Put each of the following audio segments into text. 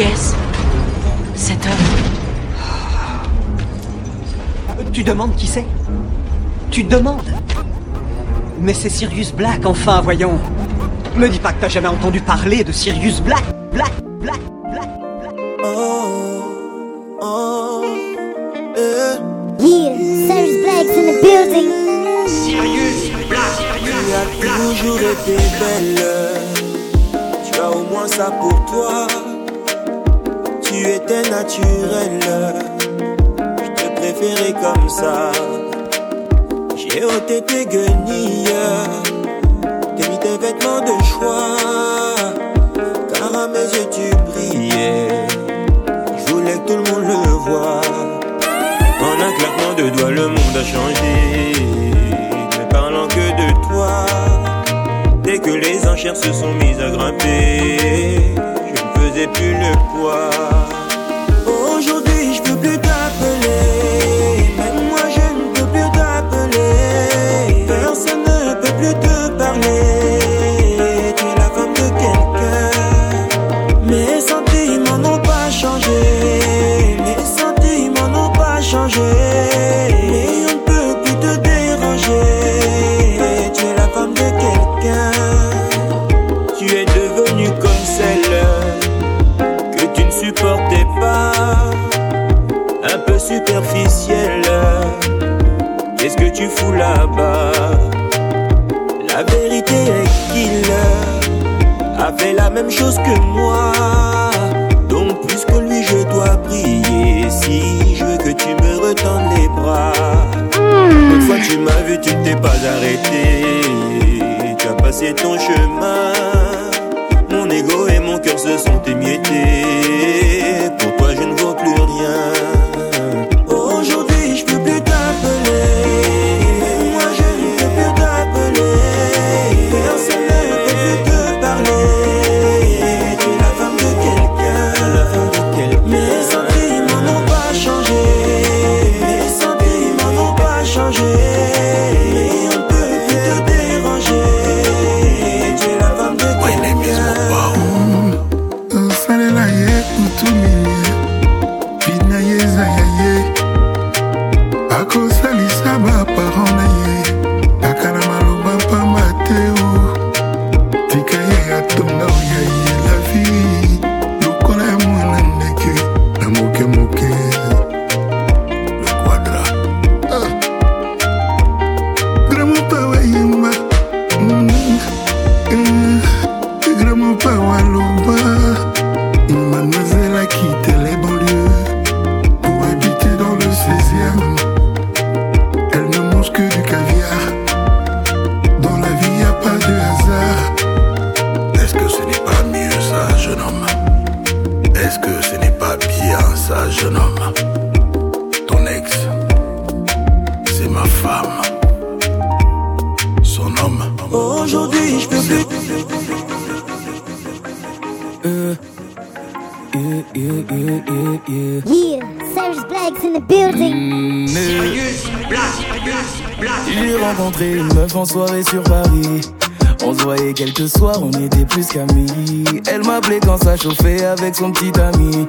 Est-ce Cet homme Tu demandes qui c'est? Tu demandes? Mais c'est Sirius Black, enfin, voyons. Me dis pas que t'as jamais entendu parler de Sirius Black, Black, Black, Black, Black. Oh, oh, eh. Yeah, Cyrus Black's in the building. Sirius Black, Tu as toujours été belle. Tu as au moins ça pour toi. Tu étais naturelle. Je te préférais comme ça. J'ai ôté tes guenilles. T'as mis tes vêtements de choix. Car à mes yeux tu brillais. Je voulais que tout le monde le voie. En un claquement de doigts, le monde a changé. Ne parlant que de toi. Dès que les enchères se sont mises à grimper, plus le poids. Qu'est-ce que tu fous là-bas? La vérité est qu'il a fait la même chose que moi. Donc plus que lui, je dois prier. Si je veux que tu me retendes les bras. Une fois tu m'as vu, tu t'es pas arrêté. Tu as passé ton chemin. Mon ego et mon cœur se sont émiettés. M'appelait quand ça chauffait avec son petit ami.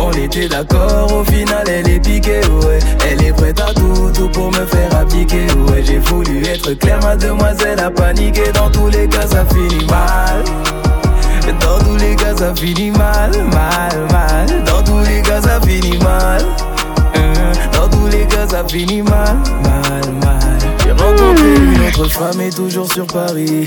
On était d'accord, au final elle est piquée. Elle est prête à tout, tout pour me faire appliquer, ouais. J'ai voulu être clair, mademoiselle a paniqué. Dans tous les cas, ça finit mal. Dans tous les cas, ça finit mal, mal, mal. Dans tous les cas, ça finit mal. Euh, Dans tous les cas, ça finit mal, mal, mal. J'ai rencontré une autre femme et toujours sur Paris.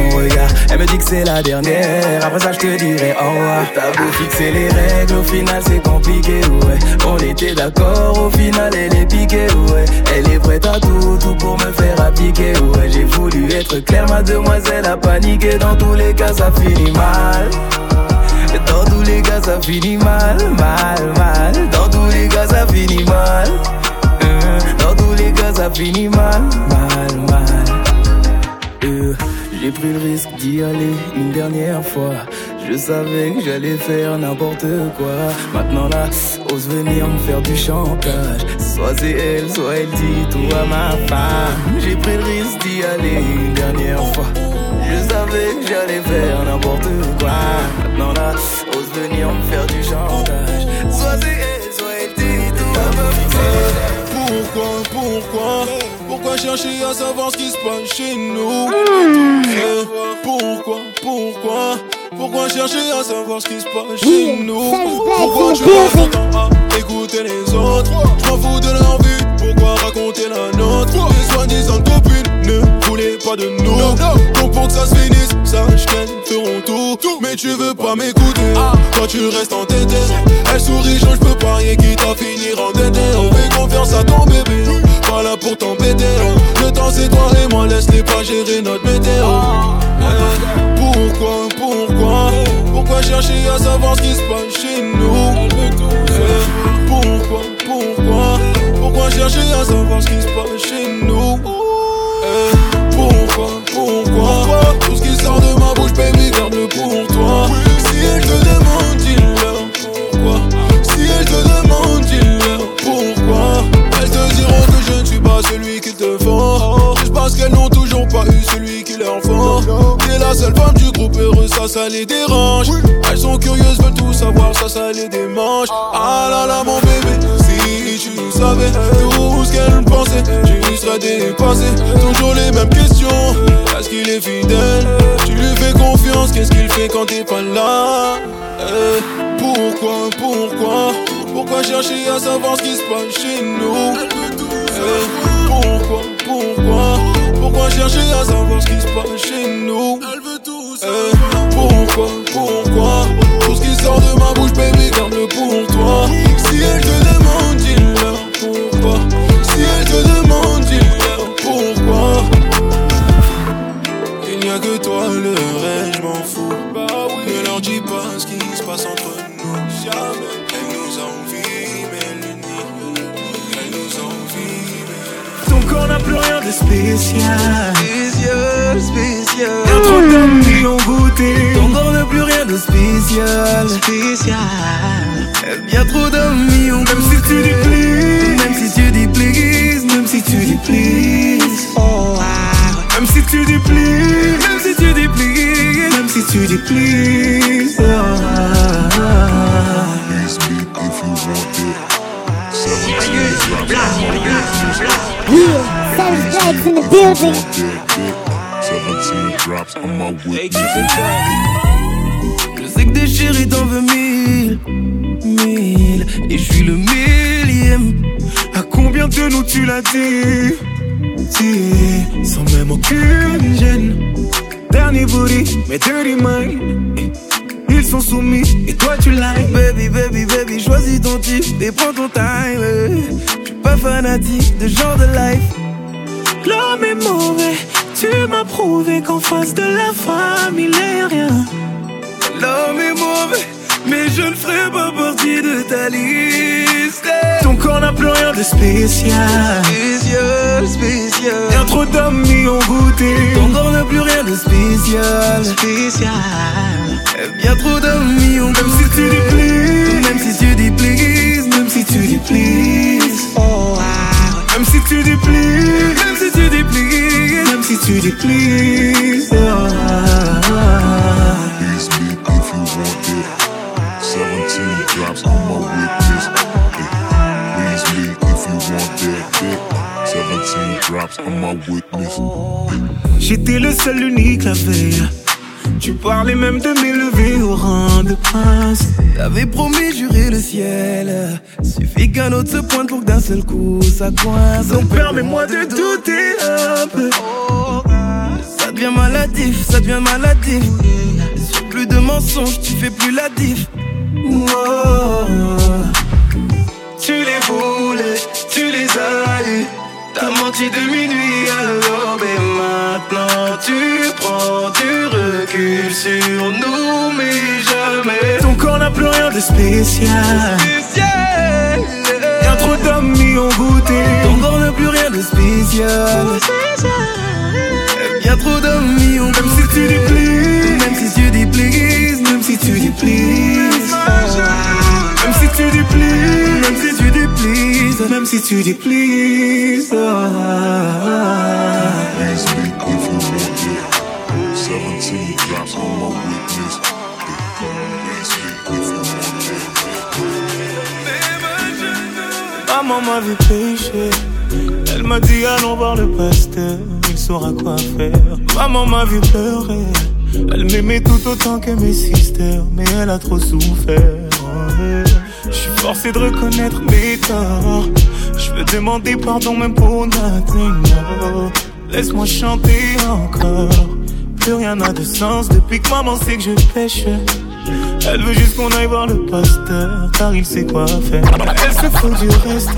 Elle me dit que c'est la dernière, après ça je te dirai au revoir. T'as beau fixer les règles, au final c'est compliqué, ouais. On était d'accord, au final elle est piquée, ouais. Elle est prête à tout, tout pour me faire appliquer, ouais. J'ai voulu être clair, ma demoiselle a paniqué. Dans tous les cas, ça finit mal. Dans tous les cas, ça finit mal, mal, mal. Dans tous les cas, ça finit mal. Euh, dans tous les cas, ça finit mal. Pris le risque d'y aller une dernière fois. Je savais que j'allais faire n'importe quoi. Maintenant là, ose venir me faire du chantage. Soit c'est elle, soit elle dit tout à ma femme. J'ai pris le risque d'y aller une dernière fois. Je savais que j'allais faire n'importe quoi. Maintenant là, ose venir me faire du chantage. Soit c'est elle, soit elle dit tout à ma femme. Pourquoi, pourquoi chercher à savoir ce qui se passe chez nous. Eh, Pourquoi, pourquoi, pourquoi chercher à savoir ce qui se passe chez nous? Pourquoi tu passes ton temps à écouter les autres? Je m'en fous de leur vie, pourquoi raconter la nôtre? Les soi-disant copines ne voulaient pas de nous. Donc pour que ça se finisse, sache qu'elles feront tout. Mais tu veux pas m'écouter, toi tu restes entêté Elle sourit, je peux parier quitte à finir endetté On fait confiance à ton bébé, pas là pour t'embêter Le temps c'est toi et moi, laisse-les pas gérer notre météo. Eh, Pourquoi, pourquoi, pourquoi chercher à savoir ce qui se passe chez nous? Eh, Pourquoi, pourquoi, pourquoi chercher à savoir ce qui se passe chez nous? Eh, Pourquoi, pourquoi, tout ce qui sort de ma bouche, baby, garde-le pour la seule femme du groupe heureux, ça, ça les dérange. Elles sont curieuses, veulent tout savoir, ça, ça les démange. Ah. Là là, mon bébé, si tu savais tout ce qu'elle pensait Tu serais dépassé, toujours les mêmes questions Est-ce qu'il est fidèle? Tu lui fais confiance, qu'est-ce qu'il fait quand t'es pas là? Eh, Pourquoi, pourquoi? Pourquoi chercher à savoir ce qui se passe chez nous? Eh, Pourquoi, pourquoi? Pourquoi chercher à savoir ce qui se passe chez nous? Eh, Pourquoi, pourquoi Tout ce qui sort de ma bouche, baby, garde-le pour toi. Si elle te demande, dis-leur pourquoi Si elle te demande, dis-leur pourquoi Il n'y a que toi, le reste, je m'en fous. Ne leur dis pas ce qui se passe entre nous. Jamais. Elle nous envie, mais elle nie Elle nous envie, mais Ton corps n'a plus rien de spécial. Spécial, spécial Y'a trop d'hommes qui ont goûté. Ton corps n'a plus rien de spécial. Spécial. Bien trop d'hommes qui ont Même si tu dis please. Même si tu dis please. Même si tu dis please. Oh, wow. Même si tu dis please. Même si tu dis please. Même si tu dis please. Oh, wow. Yeah, Savage Black's in the building. Je sais que des chéris t'en veux mille, mille. Et je suis le millième. À combien de nous tu l'as dit? Sans même aucune gêne. Dernier booty, mais dirty mind. Ils sont soumis et toi tu like Baby, baby, baby, choisis ton type Et prends ton time. Je suis pas fanatique de genre de life. L'homme est mauvais, tu m'as prouvé qu'en face de la femme il est rien. L'homme est mauvais, mais je ne ferai pas partie de ta liste. Ton corps n'a plus rien de spécial. Spécial, spécial. Bien trop d'hommes y ont goûté. Ton corps n'a plus rien de spécial. Spécial. Bien trop d'hommes y ont Même si tu dis please. Même si tu dis please. Même si tu dis please. Oh, wow. Même si tu dis please. Même si tu. Même si tu dis please. Oh, you want it. 17 drops on my witness. Please me if you want that. 17 drops on my witness. J'étais le seul, unique la veille. Tu parlais même de m'élever au rang de prince. T'avais promis, juré le ciel. Suffit qu'un autre se pointe pour que d'un seul coup ça coince. Donc permets-moi de douter un peu. Ça devient maladif, ça devient maladif. Sur plus de mensonges, tu fais plus la diff. Tu les voulais, tu les as. T'as menti de minuit à l'aube et maintenant tu prends du recul sur nous, mais jamais. Ton corps n'a plus rien de spécial. Y'a trop d'hommes qui ont goûté. Ton corps n'a plus rien de spécial. Y'a trop d'hommes qui ont Même si tu dis please, même si tu dis please, même si tu dis please. Même si tu même si tu please, même si tu dis please. Maman m'a vu pécher. Elle m'a dit allons voir le pasteur, il saura quoi faire. Maman m'a vu pleurer. Elle m'aimait tout autant que mes sisters, mais elle a trop souffert. Je suis forcé de reconnaître mes torts. Je veux demander pardon même pour nothing. no. Laisse-moi chanter encore. Plus rien n'a de sens depuis que maman sait que je pêche. Elle veut juste qu'on aille voir le pasteur, car il sait quoi faire. Elle se fout du reste.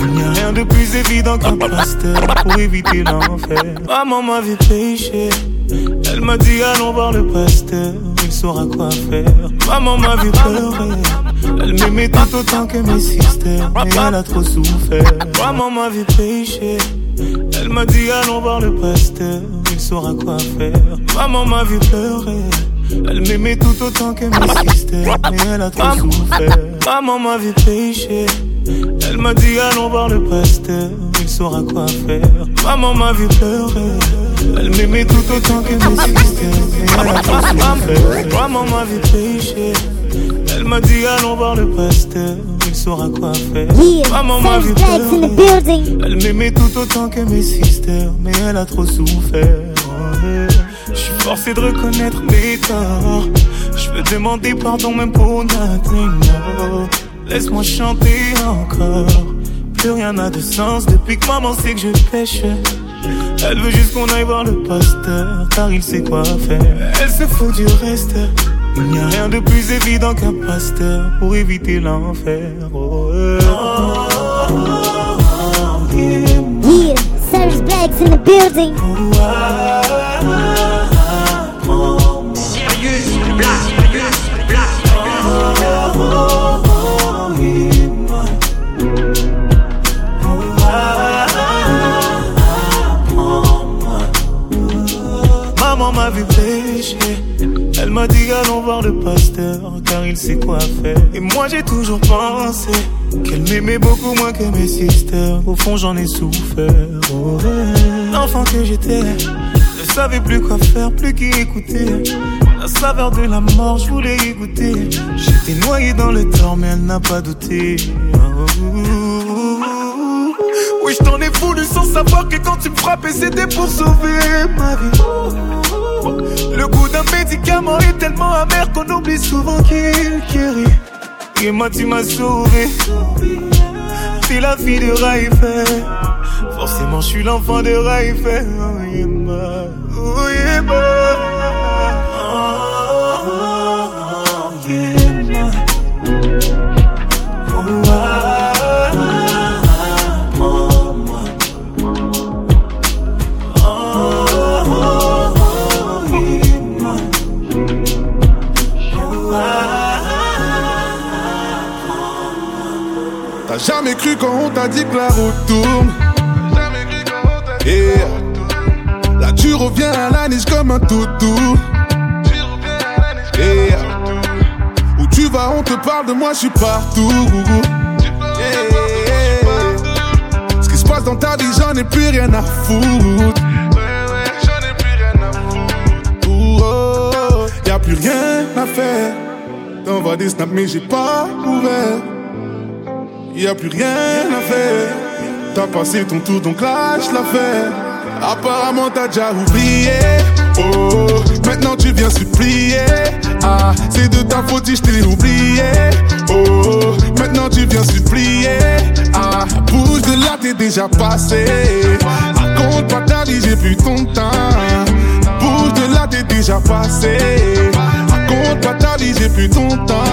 Il n'y a rien de plus évident qu'un pasteur pour éviter l'enfer. Maman m'a vu pécher. Elle m'a dit allons voir le pasteur, saura quoi faire. Maman m'a vu pleurer. Elle m'aimait tout autant que mes sisters, mais elle a trop souffert. Maman m'a vu pécher. Elle m'a dit allons voir le pasteur, il saura quoi faire. Maman m'a vu pleurer. Elle m'aimait tout autant que mes sisters, mais elle a trop souffert. Maman m'a vu pécher. Elle m'a dit allons voir le pasteur, il saura quoi faire. Maman m'a vu pleurer. Elle m'aimait tout autant que mes sisters, mais elle a trop souffert. Maman m'a vu pécher. Elle m'a dit allons voir le pasteur, il saura quoi faire. Yeah, Maman m'a vu. Elle m'aimait tout autant que mes sisters, mais elle a trop souffert. Je suis forcé de reconnaître mes torts. Je veux demander pardon même pour nothing. no. Laisse-moi chanter encore. Plus rien n'a de sens depuis que maman sait que je pêche. Elle veut juste qu'on aille voir le pasteur, car il sait quoi faire. Elle se fout du reste. Il n'y a rien de plus évident qu'un pasteur pour éviter l'enfer. Oh, euh. Yeah, Savage Drags in the building. Le pasteur car il sait quoi faire. Et moi j'ai toujours pensé qu'elle m'aimait beaucoup moins que mes sisters. Au fond j'en ai souffert. Oh. L'enfant que j'étais ne savais plus quoi faire, plus qui écouter. La saveur de la mort, je voulais y goûter. J'étais noyé dans le tort, mais elle n'a pas douté. Oh. Oui, je t'en ai voulu sans savoir que quand tu me frappais, c'était pour sauver ma vie. Le goût d'un médicament est tellement amer qu'on oublie souvent qu'il guérit. Et moi, tu m'as sauvé. T'es la fille de Raïfé. Forcément, je suis l'enfant de Raïfé. Oh, yeah. Oh, Jamais cru quand on t'a dit que la route tourne. Et là tu reviens à la niche comme un toutou. Et où tu vas, on te parle de moi, je suis partout. Ce qui se passe dans ta vie, j'en ai plus rien à foutre. Ouh, oh, y a plus rien à faire. T'envoies des snaps, mais j'ai pas ouvert. Y a plus rien à faire. T'as passé ton tour, donc lâche l'affaire. Apparemment, t'as déjà oublié. Oh, maintenant tu viens supplier. Ah, c'est de ta faute si je t'ai oublié. Oh, maintenant tu viens supplier. Ah, bouge de là, t'es déjà passé. Raconte pas ta vie, j'ai plus ton temps. Bouge de là, t'es déjà passé. Raconte pas ta vie, j'ai plus ton temps.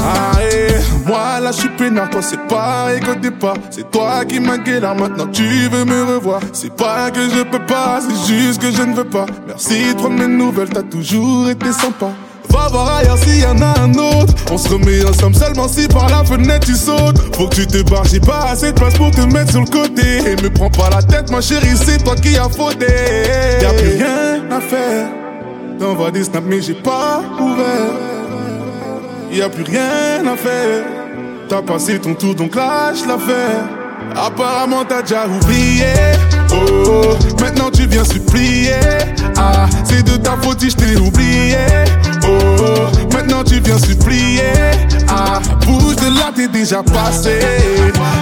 Ah, eh, moi là je suis peinard, toi c'est pareil qu'au départ. C'est toi qui m'as là, maintenant tu veux me revoir. C'est pas que je peux pas, c'est juste que je ne veux pas. Merci, trop de mes nouvelles, t'as toujours été sympa. Va voir ailleurs s'il y en a un autre. On se remet ensemble seulement si par la fenêtre tu sautes. Faut que tu te barres, j'ai pas assez de place pour te mettre sur le côté. Et me prends pas la tête, ma chérie, c'est toi qui as fauté. Y'a plus rien à faire. T'envoies des snaps, mais j'ai pas ouvert. Y a plus rien à faire. T'as passé ton tour, donc lâche l'affaire. Apparemment t'as déjà oublié. Oh, maintenant tu viens supplier. Ah, c'est de ta faute si je t'ai oublié. Oh, maintenant tu viens supplier. Ah, bouge de là, t'es déjà passé.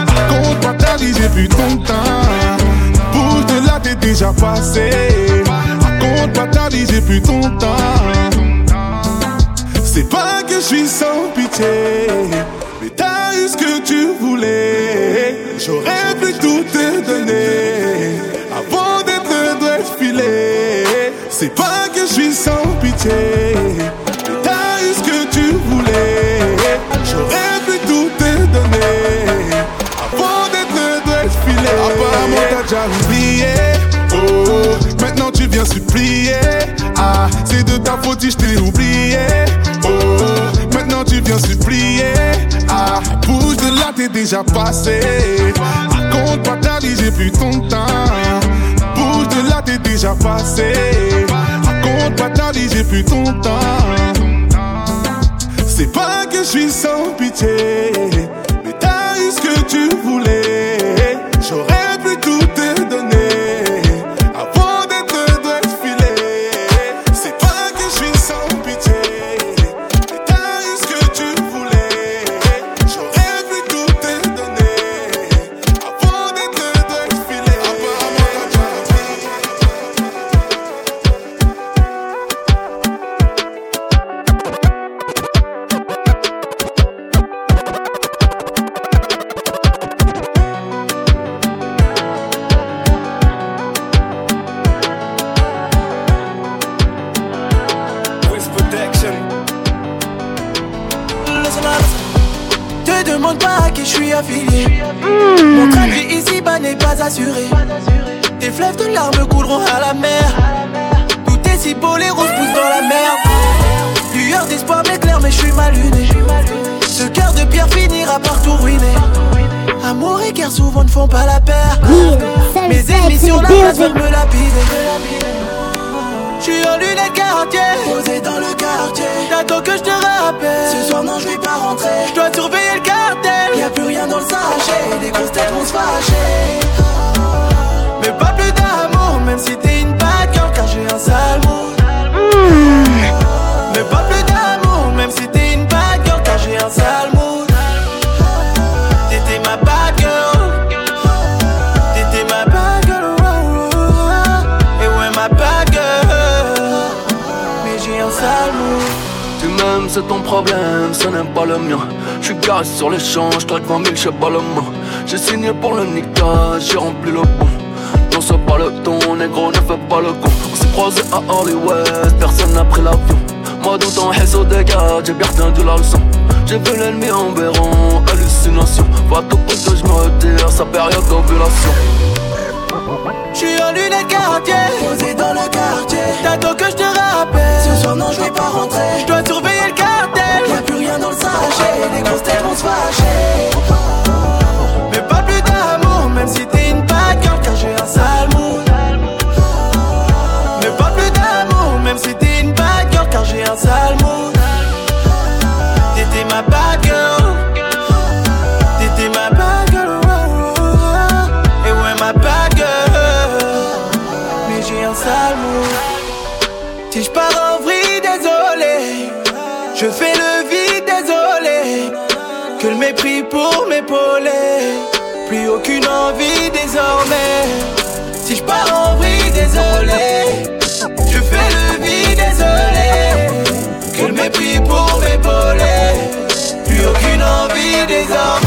Raconte pas ta vie, j'ai plus ton temps. Bouge de là, t'es déjà passé. Raconte pas ta vie, j'ai plus ton temps. C'est pas que je suis sans pitié, tu voulais. J'aurais pu tout te donner avant d'être droit filé. C'est pas que je suis sans pitié, t'as eu ce que tu voulais. J'aurais pu tout te donner avant d'être droit filé. Apparemment t'as déjà oublié. Oh, maintenant tu viens supplier. Ah, c'est de ta faute si je t'ai oublié. Oh, déjà passé. Raconte pas ta vie, j'ai plus ton temps. Bouge de là, t'es déjà passé. Raconte pas ta vie, j'ai plus ton temps. C'est pas que je suis sans pitié, c'est ton problème, ce n'est pas le mien. J'suis garé sur les champs, j'traque 20 000, j'sais pas le. J'ai signé pour le niquage, j'ai rempli le bon. Non, c'est pas ton, négro, ne fais pas le con. On s'est croisés à Hollywood, personne n'a pris l'avion. Moi, dans ton réseau de j'ai bien retenu la leçon. J'ai vu l'ennemi en béron, hallucination. Va tout pour que je me retire, sa période d'ovulation. J'suis en lunettes quartier, posé dans le quartier. T'attends que je te rappelle. Ce soir, non, je vais pas rentrer. Je dois surveiller rien dans le sachet. Les grosses têtes se fâcher. Mais pas plus d'amour, même si t'es une bad car j'ai un sale mood. Mais pas plus d'amour, même si t'es une bad car j'ai un sale mood. aucune envie désormais. Si je pars en vrille, désolé. Je fais le vide, désolé. Quel mépris pour m'épauler. Plus aucune envie désormais.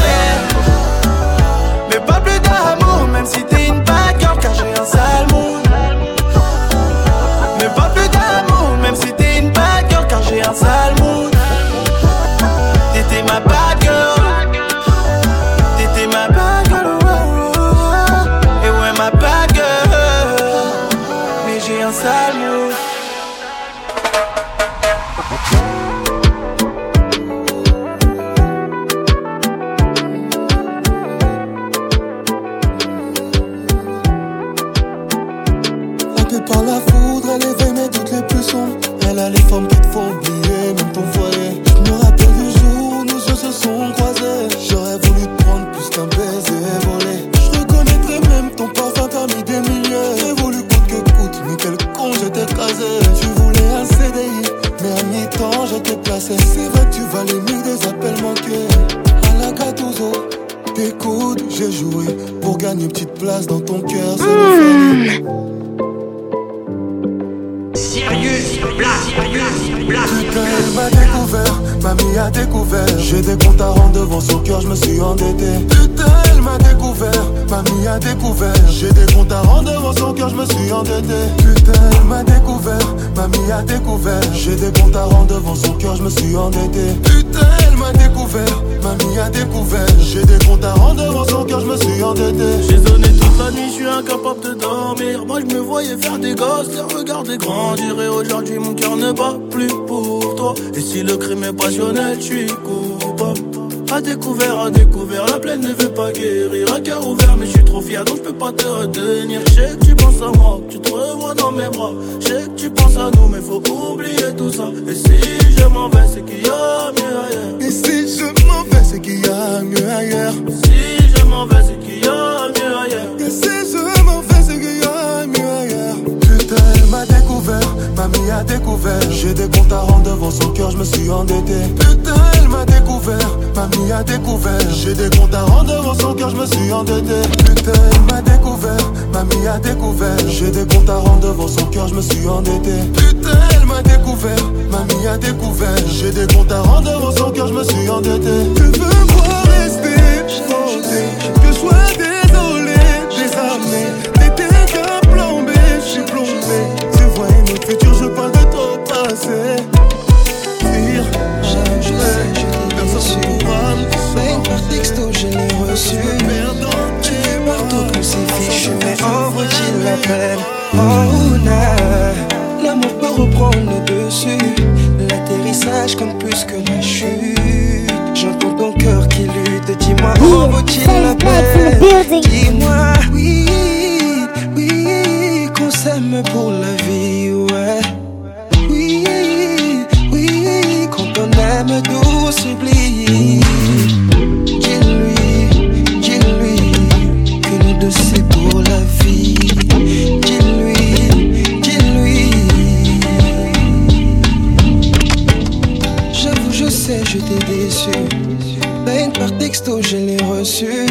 me suis endetté. Putain, il m'a découvert, mamie a découvert. J'ai des comptes à rendre devant son cœur, je me suis endetté. Putain, elle m'a découvert, mamie a découvert. J'ai des comptes à rendre devant son cœur, je me suis endetté. Tu veux quoi rester? Endetté Oh, l'amour peut reprendre le dessus. L'atterrissage comme plus que la chute. J'entends ton cœur qui lutte. Dis-moi, oh, vaut-il la peine? Dis-moi, oui, oui, qu'on s'aime pour la vie, ouais. Oui, oui, qu'on on aime douce, sublime. je l'ai reçu.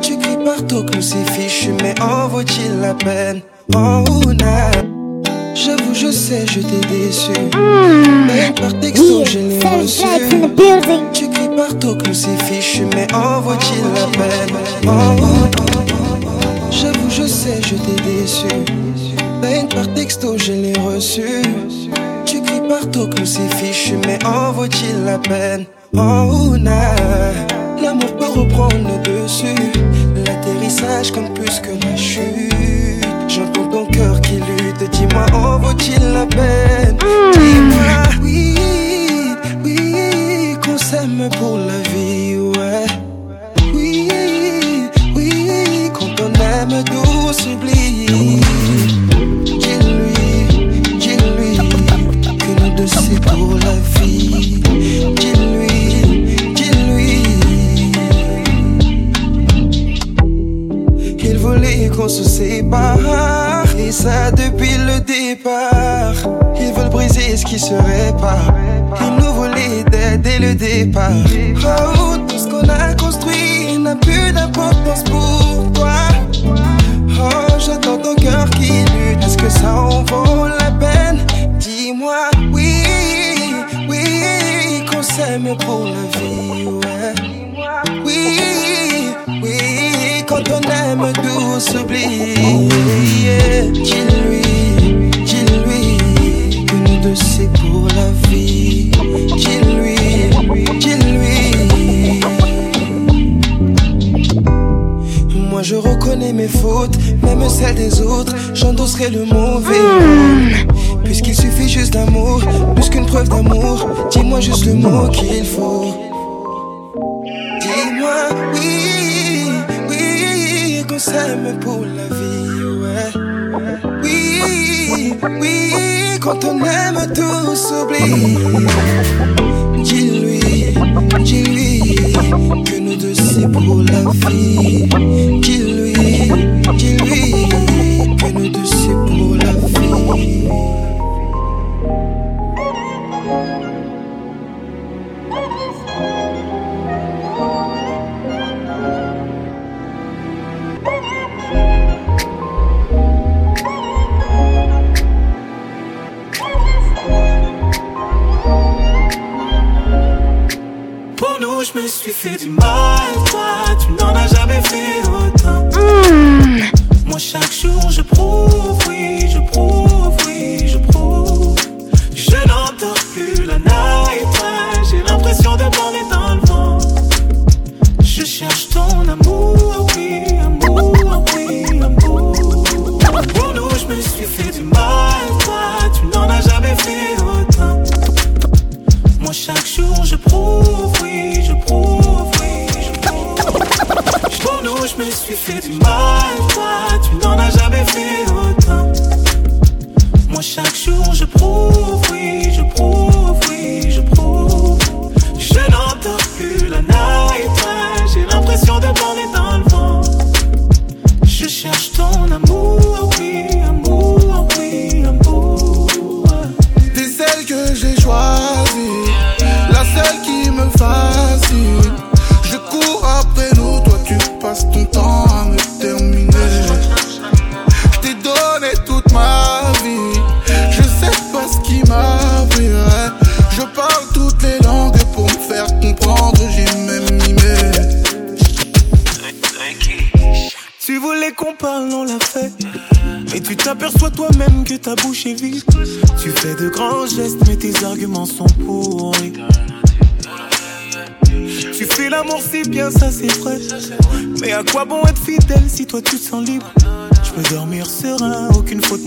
Tu cries partout que c'est fichu, mais en vaut-il la peine? En rouna, j'avoue, je sais, je t'ai déçu. Même par texto, je l'ai reçu. Tu cries partout que c'est fichu, mais en vaut-il la peine? En j'avoue, je sais, je t'ai déçu. Même par texto, je l'ai reçu. Tu cries partout que c'est fichu, mais en vaut-il la peine? En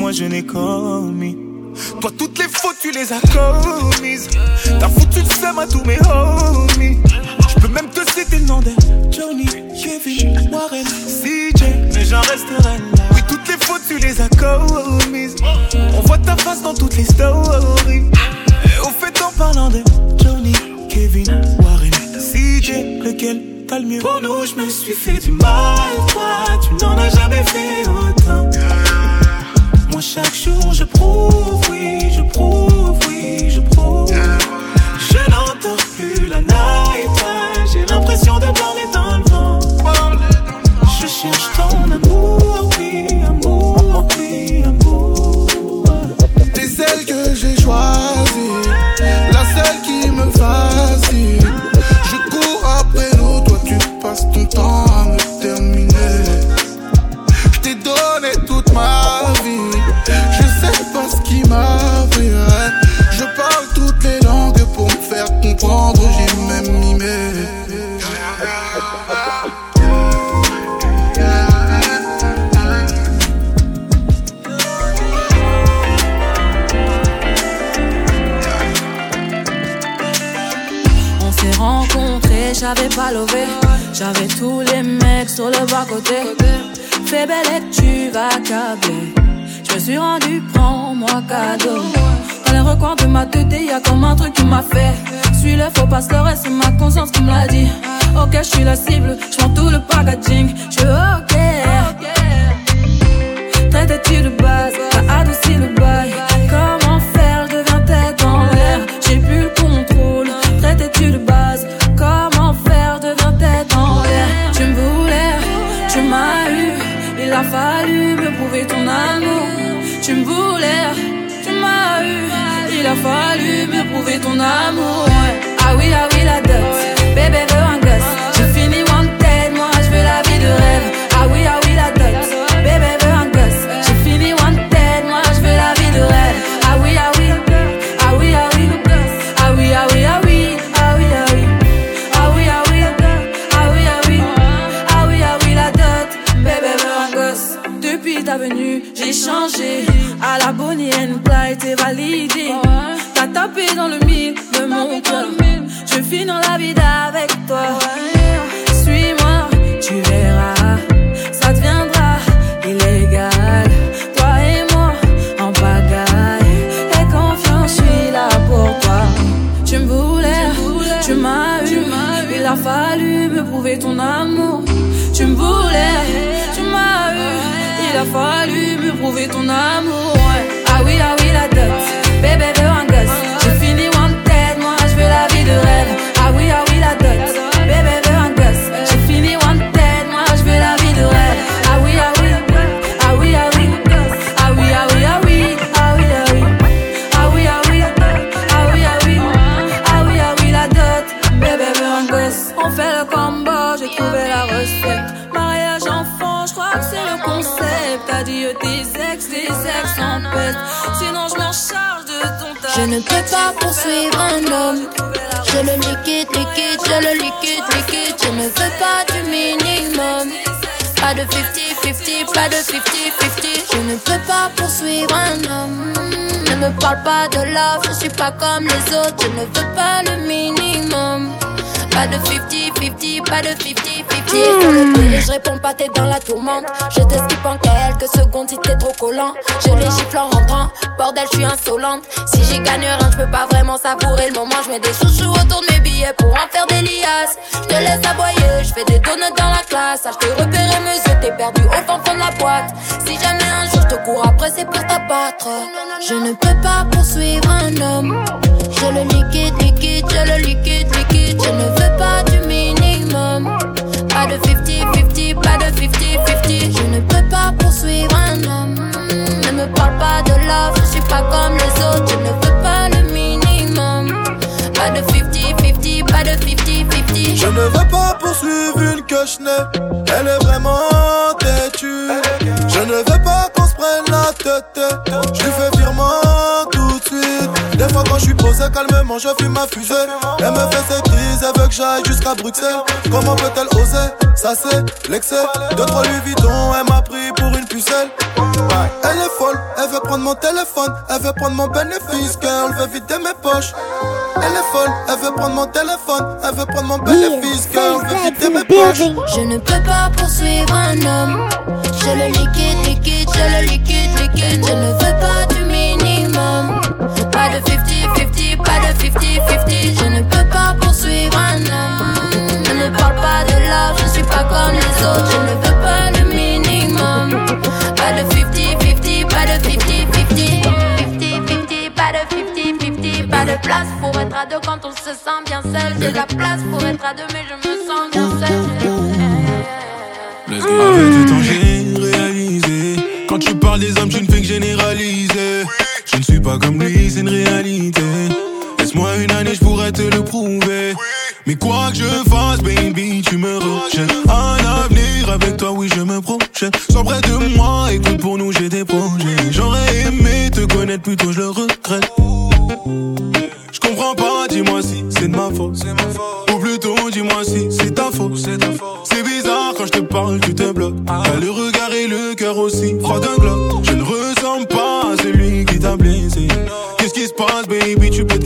moi je n'ai commis. Toi, toutes les fautes, tu les as commises. T'as foutu le seum à tous mes homies. Je peux même te citer le nom de Johnny, Kevin, Warren, CJ. Mais j'en resterai là. Oui, toutes les fautes, tu les as commises. On voit ta face dans toutes les stories. Au fait, en parlant de Johnny, Kevin, Warren, CJ, lequel t'as le mieux? Pour nous, je me suis fait du mal, toi, tu n'en as jamais fait autant. Moi chaque jour je prouve, oui, je prouve, oui, je prouve. j'avais pas levé. J'avais tous les mecs sur le bas-côté. Fais belle et tu vas câbler. Je me suis rendu, prends-moi cadeau. Dans les recoins de ma tête, y a comme un truc qui m'a fait. Suis le faux pasteur et c'est ma conscience qui me l'a dit. Ok, je suis la cible, je prends tout le packaging. Je ok. Traite-tu de base, t'as adouci le bail. ton amour. 50-50. Je ne peux pas poursuivre un homme. Ne me parle pas de love, je suis pas comme les autres. Je ne veux pas le minimum. Pas de 50-50, pas de 50-50. Sur le télé, je réponds pas, t'es dans la tourmente. Je te skip en quelques secondes si t'es trop collant. Je les gifle en rentrant, bordel, je suis insolente. Si j'y gagne rien, je peux pas vraiment savourer le moment. Je mets des chouchous autour de mes billets pour en faire des liasses. Je te laisse aboyer, je fais des donuts dans la classe. Ah, je te yeux, t'es perdu au fond de la boîte. Si jamais un jour je te cours après, c'est pour t'abattre. Je ne peux pas poursuivre un homme. Je le liquide, liquide, je le liquide, liquide. Je ne veux pas du minimum. Pas de 50-50, pas de 50-50. Je ne peux pas poursuivre un homme. Ne me parle pas de love, je suis pas comme les autres. Je ne veux pas le minimum. Pas de 50-50, pas de 50-50. Je ne veux pas poursuivre une coche-nez, Elle est vraiment têtue Je ne veux pas qu'on se prenne la tête Je lui fais virement Des fois quand je suis posé calmement je fume ma fusée. Elle me fait ses crises, elle veut que j'aille jusqu'à Bruxelles. Comment peut-elle oser Ça c'est l'excès? Deux trois Louis Vuitton, elle m'a pris pour une pucelle. Elle est folle, elle veut prendre mon téléphone. Elle veut prendre mon bénéfice, girl, veut vider mes poches. Elle est folle, elle veut prendre mon téléphone. Elle veut prendre mon bénéfice, girl, veut vider mes poches. Je ne peux pas poursuivre un homme. Je le liquide, liquide, je le liquide, liquide. Je ne veux pas autres. Je ne veux pas le minimum. Pas de 50-50, pas de 50-50. 50-50, pas de 50-50. Pas de place pour être à deux quand on se sent bien seul. J'ai la place pour être à deux, mais je me sens bien seul. Avec du temps j'ai réalisé Quand tu parles des hommes tu ne fais que généraliser Je ne suis pas comme lui c'est une réalité Laisse-moi une année je pourrais te le prouver Mais quoi que je fasse baby tu me rejettes avenir avec toi oui je me projette Sois près de moi écoute pour nous j'ai des projets J'aurais aimé te connaître plutôt je le regrette Je comprends pas dis-moi si c'est de ma faute Ou plutôt dis-moi si c'est ta faute C'est bizarre quand je te parle, tu te bloques. T'as le regard et le cœur aussi froid d'un globe. Je ne ressemble pas à celui qui t'a blessé. Qu'est-ce qui se passe, baby, tu peux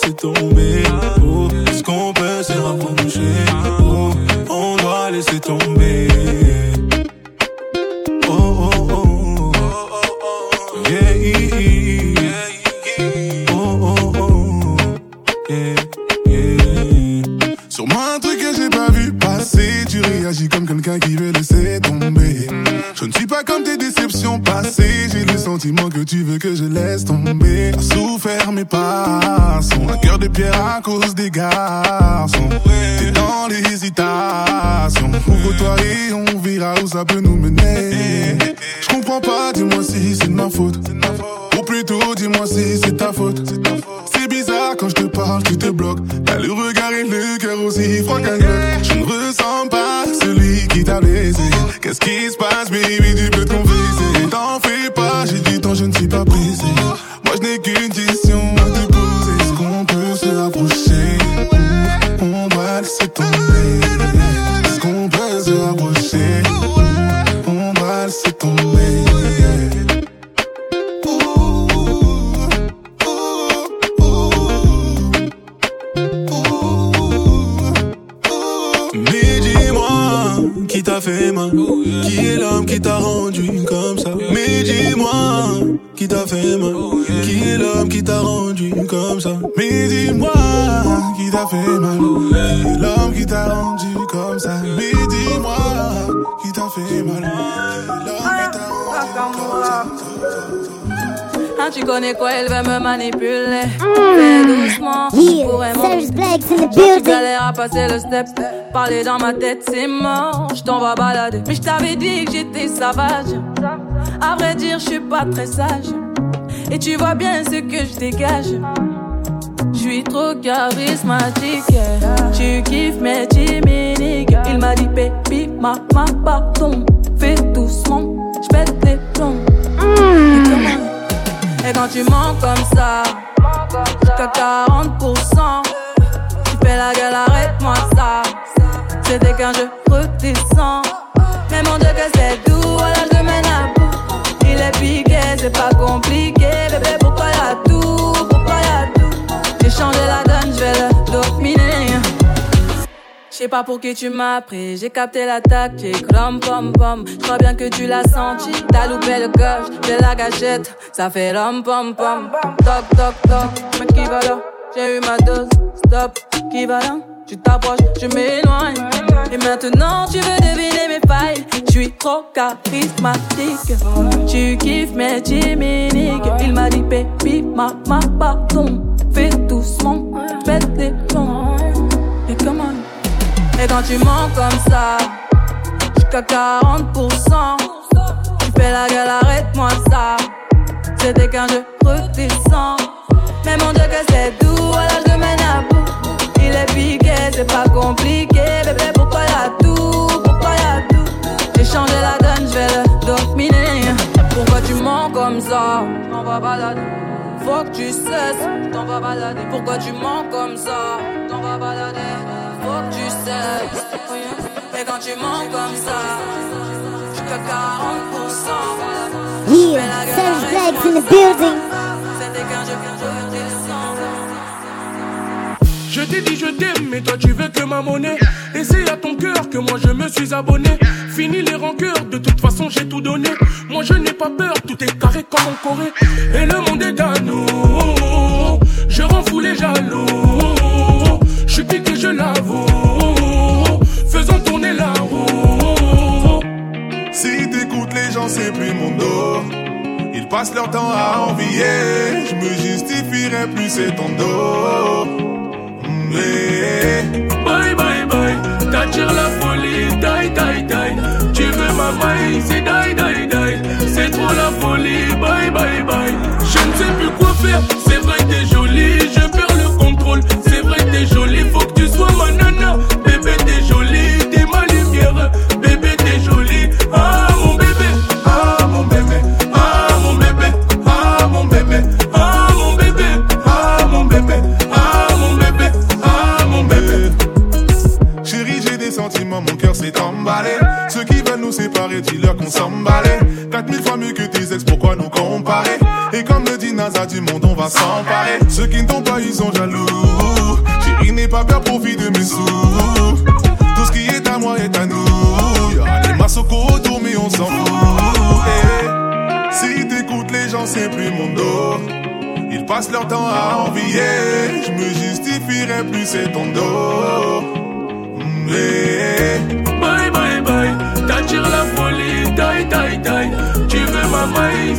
laisser tomber. Oh, tu veux que je laisse tomber? À souffert mes passons. Un cœur de pierre à cause des garçons. T'es dans l'hésitation. Ouvre-toi et on verra où ça peut nous mener. Je comprends pas, dis-moi si c'est de ma faute. Ou plutôt, dis-moi si c'est ta faute. Quand je te parle, tu te bloques. T'as le regard et le cœur aussi froid qu'un. Je ne ressens pas celui qui t'a blessé. Qu'est-ce qui se passe, baby, tu peux te confesser. T'en fais pas, j'ai du temps, je ne suis pas pressé. Moi, je n'ai qu'une question connais quoi, elle veut me manipuler. Fais doucement, Yeah, pourrais Savage Blacks in the building. galères à passer le step, parler dans ma tête, c'est mort. Je t'en vais balader. Mais je t'avais dit que j'étais sauvage. À vrai dire, je suis pas très sage. Et tu vois bien ce que je dégage. Je suis trop charismatique. Tu kiffes mes timides. Il m'a dit, baby, ma, ma, pardon. Fais doucement, je pète les plombs. Quand tu mens comme ça, jusqu'à 40%, tu fais la gueule, arrête-moi ça. C'était qu'un jeu redescend. Mais mon Dieu que c'est doux, alors je mène à bout. Il est piqué, c'est pas compliqué. Bébé, pourquoi y'a tout, pourquoi y'a tout? J'ai changé la sais pas pour qui tu m'as pris, j'ai capté la tactique, rom pom pom. Je crois bien que tu l'as senti, t'as loupé le coche de la gâchette, ça fait rom pom pom. Toc toc toc, mais qui va là? J'ai eu ma dose, stop, qui va là? Tu t'approches, je m'éloigne. Et maintenant tu veux deviner mes failles, je suis trop charismatique. Tu kiffes mes chimiques, il m'a dit baby, ma, ma, pardon. Fais doucement, et quand tu mens comme ça, jusqu'à 40%, tu fais la gueule, arrête-moi ça. C'était qu'un jeu redescend. Mais mon Dieu que c'est doux, alors je mène à bout. Il est piqué, c'est pas compliqué. Bébé, pourquoi y'a tout, pourquoi y'a tout? J'ai changé la donne, je vais le dominer. Pourquoi tu mens comme ça? T'en vas balader. Faut que tu cesses, t'en vas balader. Pourquoi tu mens comme ça? T'en vas balader. Faut que tu. Et quand tu mens comme ça, jusqu'à 40%. Yeah, Savage Blacks in the building. C'était qu'un jeu, qu'un jeu redescend. Je t'ai dit je t'aime, mais toi tu veux que ma monnaie. Et c'est à ton cœur que moi je me suis abonné. Fini les rancœurs, de toute façon j'ai tout donné. Moi je n'ai pas peur, tout est carré comme en Corée. Et le monde est à nous. Je rends fou les jaloux. Je suis piqué, je l'avoue. Faisons tourner la roue. Si t'écoutes les gens, c'est plus mon dos. Ils passent leur temps à envier. Je me justifierai plus, c'est ton dos. Mais Bye bye bye, t'attires la folie, die die die. Tu veux ma maille, c'est die die die. C'est trop la folie, bye bye bye. Je ne sais plus quoi faire, c'est vrai t'es jolie, je perds du monde, on va s'emparer. Ceux qui ne t'ont pas, ils sont jaloux. Chérie, n'aie pas peur, profite de mes sous. Tout ce qui est à moi est à nous. Y'aura des massocos autour, mais on s'en fout. Eh, Si t'écoutes les gens, c'est plus mon dos. Ils passent leur temps à envier. Je me justifierai plus, c'est ton dos. Mais Bye bye bye, t'attires la folie, die die die. Tu veux ma maille,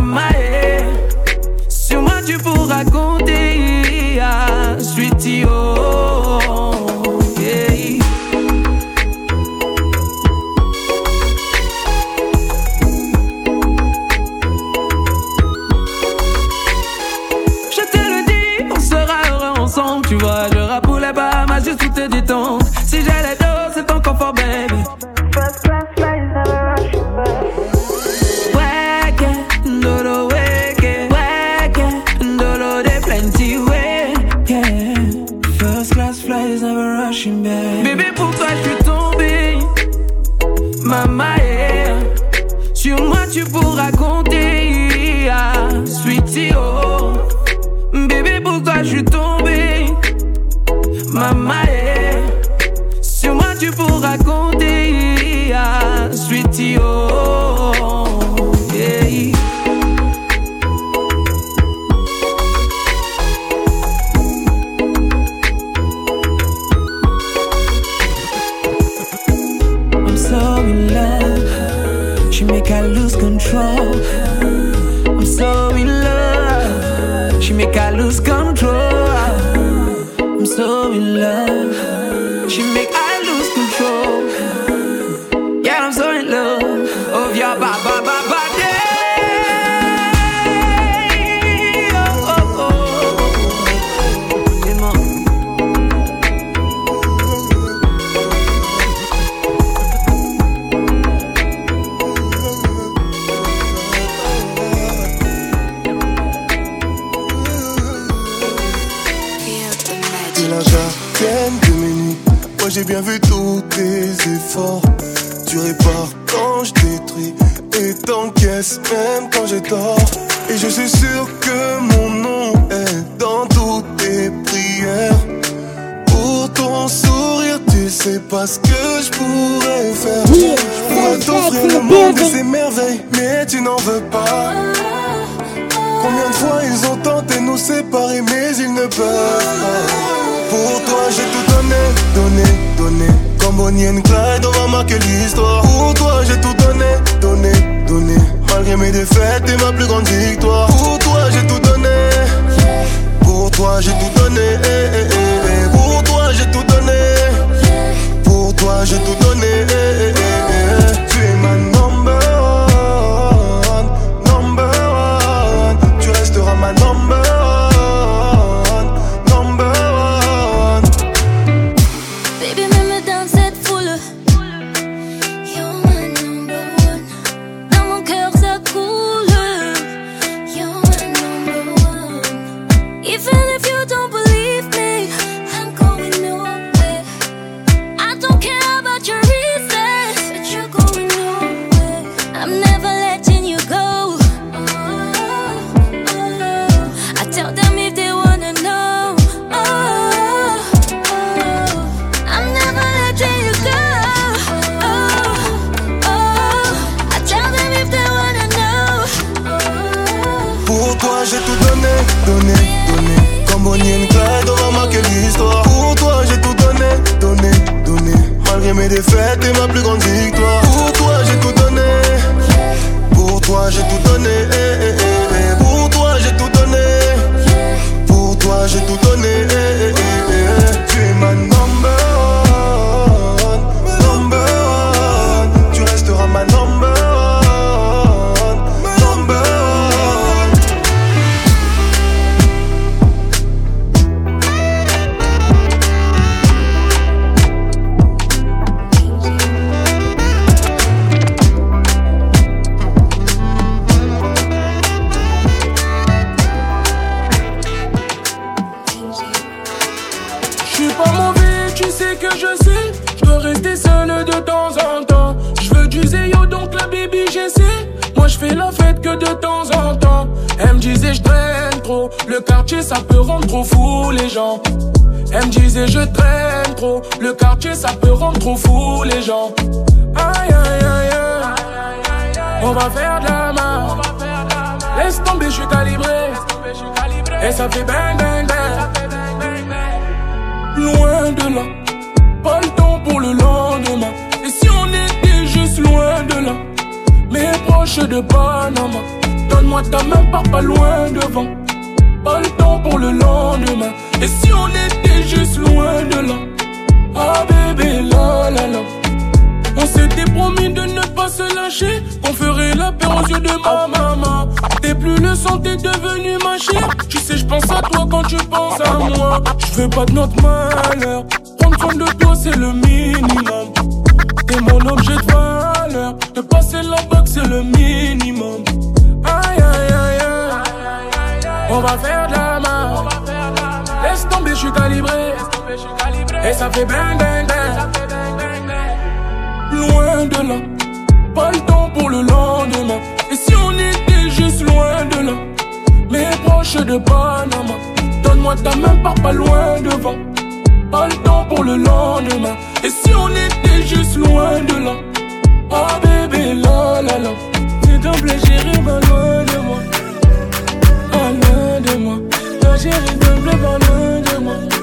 my head. de Ménie. Moi j'ai bien vu tous tes efforts. Tu répares quand je détruis et t'encaisses même quand j'ai tort. Et je suis sûr que mon nom est dans toutes tes prières. Pour ton sourire, tu sais pas ce que je pourrais faire. Je pourrais t'offrir le monde et ses merveilles, mais tu n'en veux pas. Combien de fois ils ont tenté nous séparer, mais ils ne peuvent pas. Pour toi j'ai tout donné, donné, donné. Comme Bonnie and Clyde on va marquer l'histoire. Pour toi j'ai tout donné, donné, donné. Malgré mes défaites et ma plus grande victoire. Pour toi j'ai tout donné. Pour toi j'ai tout donné eh, eh, eh, Pour toi j'ai tout donné. Pour toi j'ai tout donné Tu es ma Con Et ça fait bang, bang, bang. Loin de là. Pas le temps pour le lendemain. Et si on était juste loin de là? Mais proche de Panama. Donne-moi ta main, pars pas loin devant. Pas le temps pour le lendemain. Et si on était juste loin de là? Ah bébé, la la la. S'il te plaît, chérie, pas loin de moi. Pas loin de moi. Ta chérie, pas loin de moi.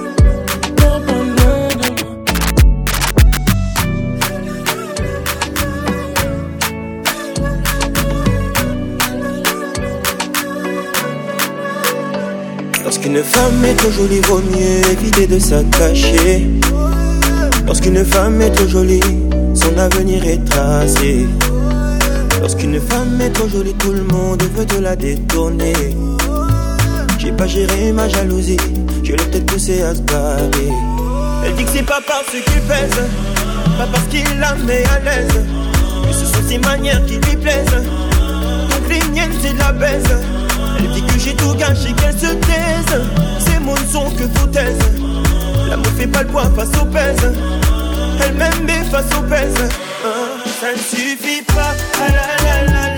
Lorsqu'une femme est trop jolie, vaut mieux éviter de s'attacher. Lorsqu'une femme est trop jolie, son avenir est tracé. Lorsqu'une femme est trop jolie, tout le monde veut te la détourner. J'ai pas géré ma jalousie, je l'ai peut-être poussé à se barrer. Elle dit que c'est pas parce qu'il pèse, pas parce qu'il la met à l'aise. Que ce sont ses manières qui lui plaisent. Donc les miennes, c'est la baise. J'ai tout gâché, qu'elle se taise. C'est mon son que foutaise. L'amour fait pas le poids face au pèse. Elle m'aime mais face au pèse. Hein, ça ne suffit pas. Ah.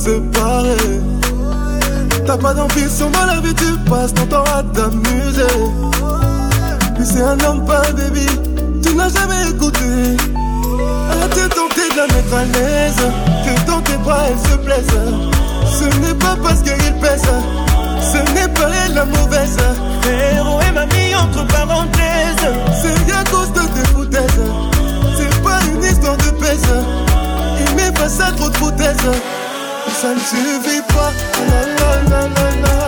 Fini par se parer T'as pas d'ambition dans la vie tu passes ton temps à t'amuser. Puis c'est un homme pas baby Tu n'as jamais écouté Elle a tenté de la mettre à l'aise Que dans tes bras elle se plaise. Ce n'est pas parce qu'il pèse Ce n'est pas elle la mauvaise. Héros et m'a mis entre parenthèses. C'est à cause de tes foutaises. C'est pas une histoire de pèse. Il met face à trop de foutaises Ça ne suffit pas. La la la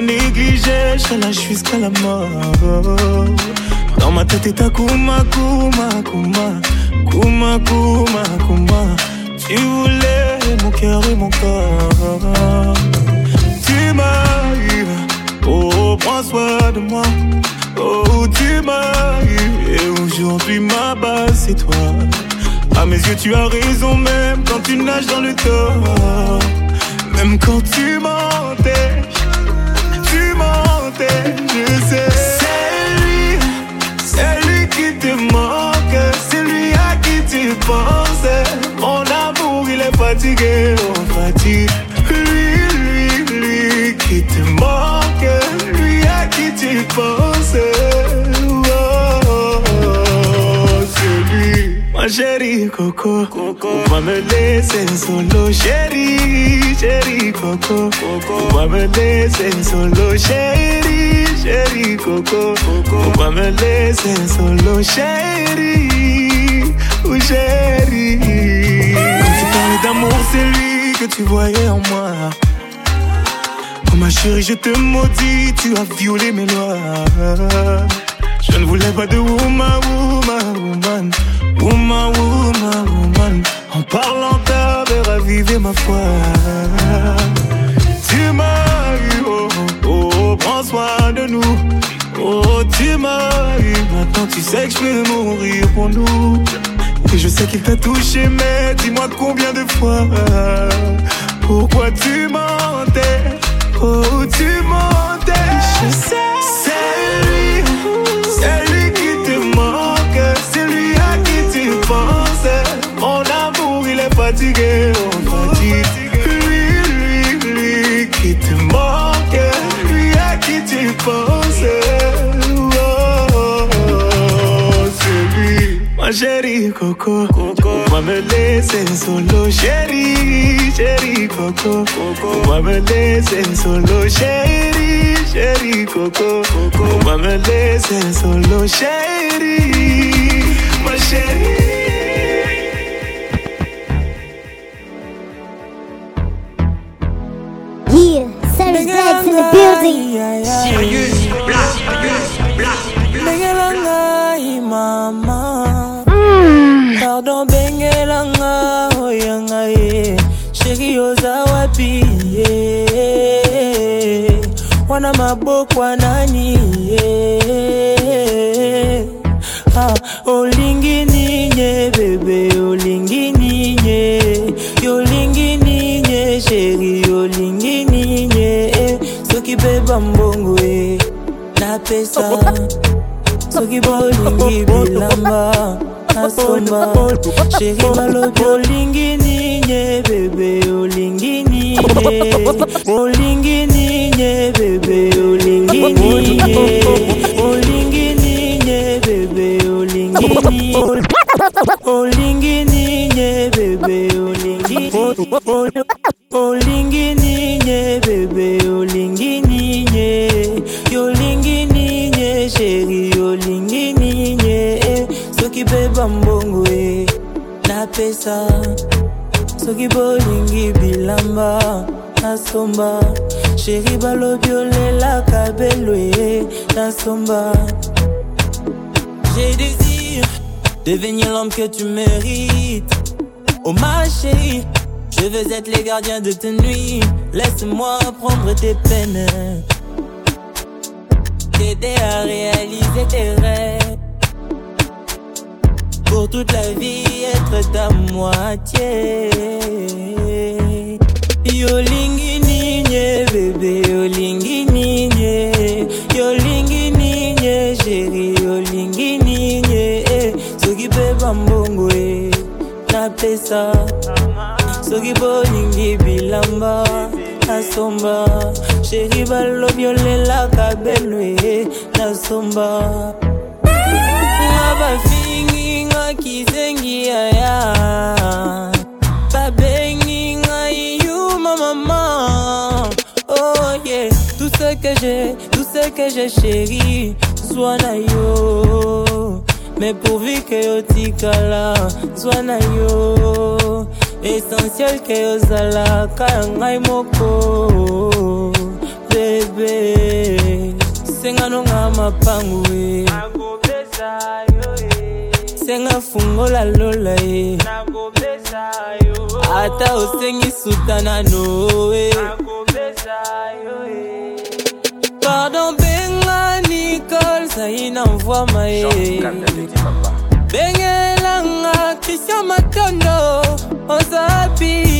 négliger, je jusqu'à la mort. Dans ma tête est ta kuma, kuma, kuma Kuma, kuma, kuma. Tu voulais mon cœur et mon corps. Tu m'as eu, oh prends soin de moi. Oh tu m'as eu, et aujourd'hui ma base c'est toi. À mes yeux, tu as raison, même quand tu nages dans le tort. Même quand tu tu mentais, je sais. Coco. Coco, va me laisser solo, chérie, chérie Coco. Coco, va me laisser solo, chérie, chérie Coco. Coco, va me laisser solo, chérie, ou chérie. Quand tu parlais d'amour, c'est lui que tu voyais en moi. Oh ma chérie, je te maudis, tu as violé mes lois. Je ne voulais pas de woman, woman, woman, woman, woman, woman. En parlant t'avais ravivé ma foi. Tu m'as eu, oh, oh, oh, prends soin de nous. Oh, tu m'as eu, maintenant tu sais que je peux mourir pour nous. Et je sais qu'il t'a touché, mais dis-moi combien de fois. Pourquoi tu mentais? Oh, tu mentais? Je sais. Fatigué, on. Lui, lui, lui qui te manque, lui à qui tu penses. Oh, oh, ma chérie Coco. Coco, va me laisser solo, chérie, chérie Coco. Coco, va me laisser solo, chérie, chérie Coco. Coco, va me laisser solo, chérie, ma chérie. In the building. Sirius Black, Sirius Black. Bengelanga, mama. Pardon, bengelanga, oyanga, ye. Sheki oza wapi, ye. Wana maboko nani, ye. Ah, olingi ninye, bebe, olingi ninye. Yolingi ninye, sheri, olingi ninye. Eh. Soki beba mbongo, eh. napesa soki bolingi bilamba nasomba sheri balobi olingi ninye bebe olingi ninye olingi ninye bebe olingi ninye olingi ninye bebe olingi ninye olingi ninye bebe olingi olingi ninye bebe sheri yolingi ninye eh. soki beba mbongo e napesa soki bolingi bilamba nasomba sheri balobi olelaka belo e nasomba j'ai désir devenir l'homme que tu mérites Oh ma chérie, je veux être les gardiens de tes nuits. Laisse-moi prendre tes peines. T'aider à réaliser tes rêves. Pour toute la vie, être ta moitié. Yolingi ninye, bébé, yolingi ninye. Yolingi ninye, chérie, yolingi ninye. Eh, soki beba mbongo, eh. napesa soki bolingi bilamba nasomba sheri balobi olelaka belwe nasomba nga bafingi nga kizengi yaya. Babengi nga yuma mama oh yeah. Tout ce que j'ai tout ce que j'ai chéri zwa na yo. Mais pourvu que yo tikala zwa na yo. Essentiel ke ozalaka ya ngai moko bebe senganonga mapangu e. Senga fungola lola e. Ata osengi suta nano e. Pardon benga nicole zaina mvwama e bengelanga christian matondo ozapie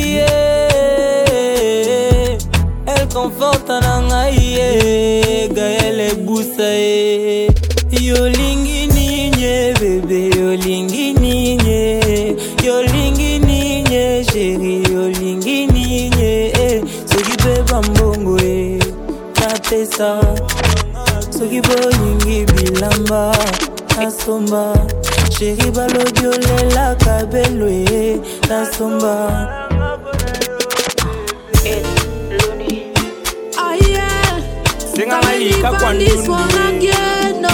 el conforta na ngai ye gaele busa ye. Yolingi ninye bebe yolingi ninye. Yolingi ninye sheri yolingi ninye eh. soki mpe bambongo e napesa soki bolingi bilamba nasomba sheri balobi olelaka belo e nasomba Ngai and ka live on this one again, oh,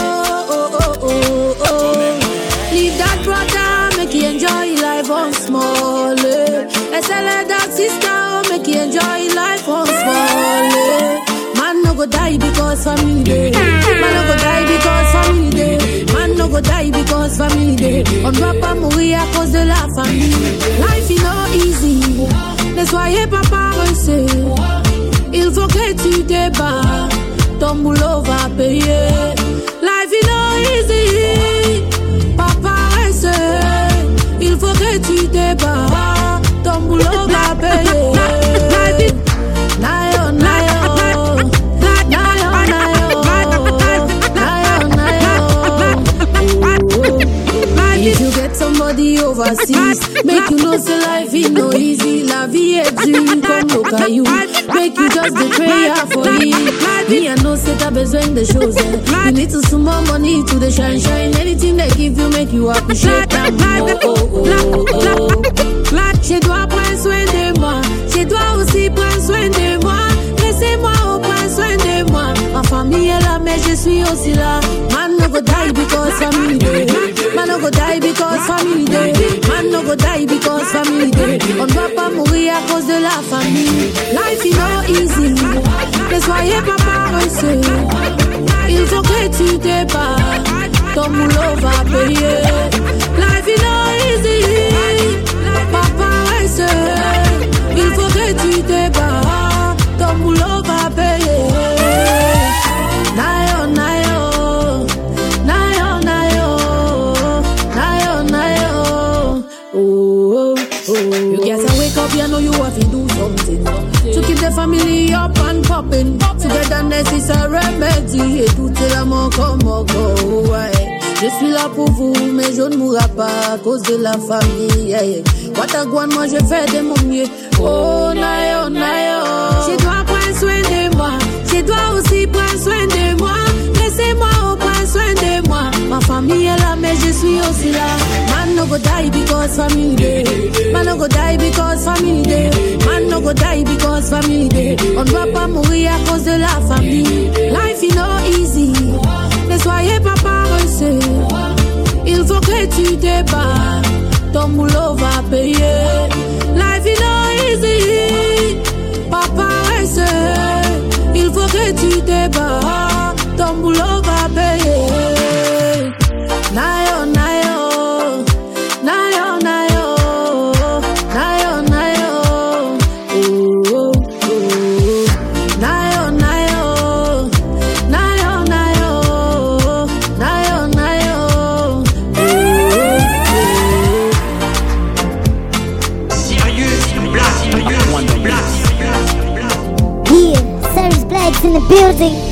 oh, oh, oh, oh. Leave that brother, make you enjoy life on small. eh. I say let that sister, oh, make you enjoy life on small. eh. Man no go die because family day. Man no go die because family day. Man no go die because family day. On va pas mourir à cause de la famille. Life is not easy. Ne soyez pas paresseux. Il faut que tu te bats. Ton boulot va payer. Life is not easy. Pas paresseux. Il faut que tu te bats. Ton boulot va payer. Somebody overseas, make you know say life is no easy. La vie est dure comme au caillou. Make you just the prayer for it. Me I know say t'as besoin de choses. eh. You need to some more money to the shine shine. Anything they give you make you appreciate them. Oh, oh, oh, oh, oh. Je dois prendre soin de moi. Je dois aussi prendre soin de moi. Laissez-moi au prendre soin de moi. Ma famille est là, mais je suis. Man no go die because family day. Man no go die because family day. Man no go die because family day. On va pas mourir à cause de la famille. Life is not easy. Ne soyez pas paresseux. Il faut que tu te bats. Ton boulot va payer. Togetherness is a remedy. Et tout est l'amour comme encore. Ouais. Je suis là pour vous, mais je ne mourrai pas à cause de la famille. Yeah, moi je fais de mon mieux. Oh, nayo, nayo. Je dois prendre soin de moi. Je dois aussi prendre soin de moi. Laissez-moi famille est là, mais je suis aussi là. Man no go die because family day. Man no go die because family day. Man no go die because family day. On ne va pas mourir à cause de la famille. Life is not easy. Ne soyez pas paresseux. Il faut que tu te bats. Ton boulot va payer. Life is not easy. Pas paresseux. Il faut que tu te bats. Ton boulot va payer. Building.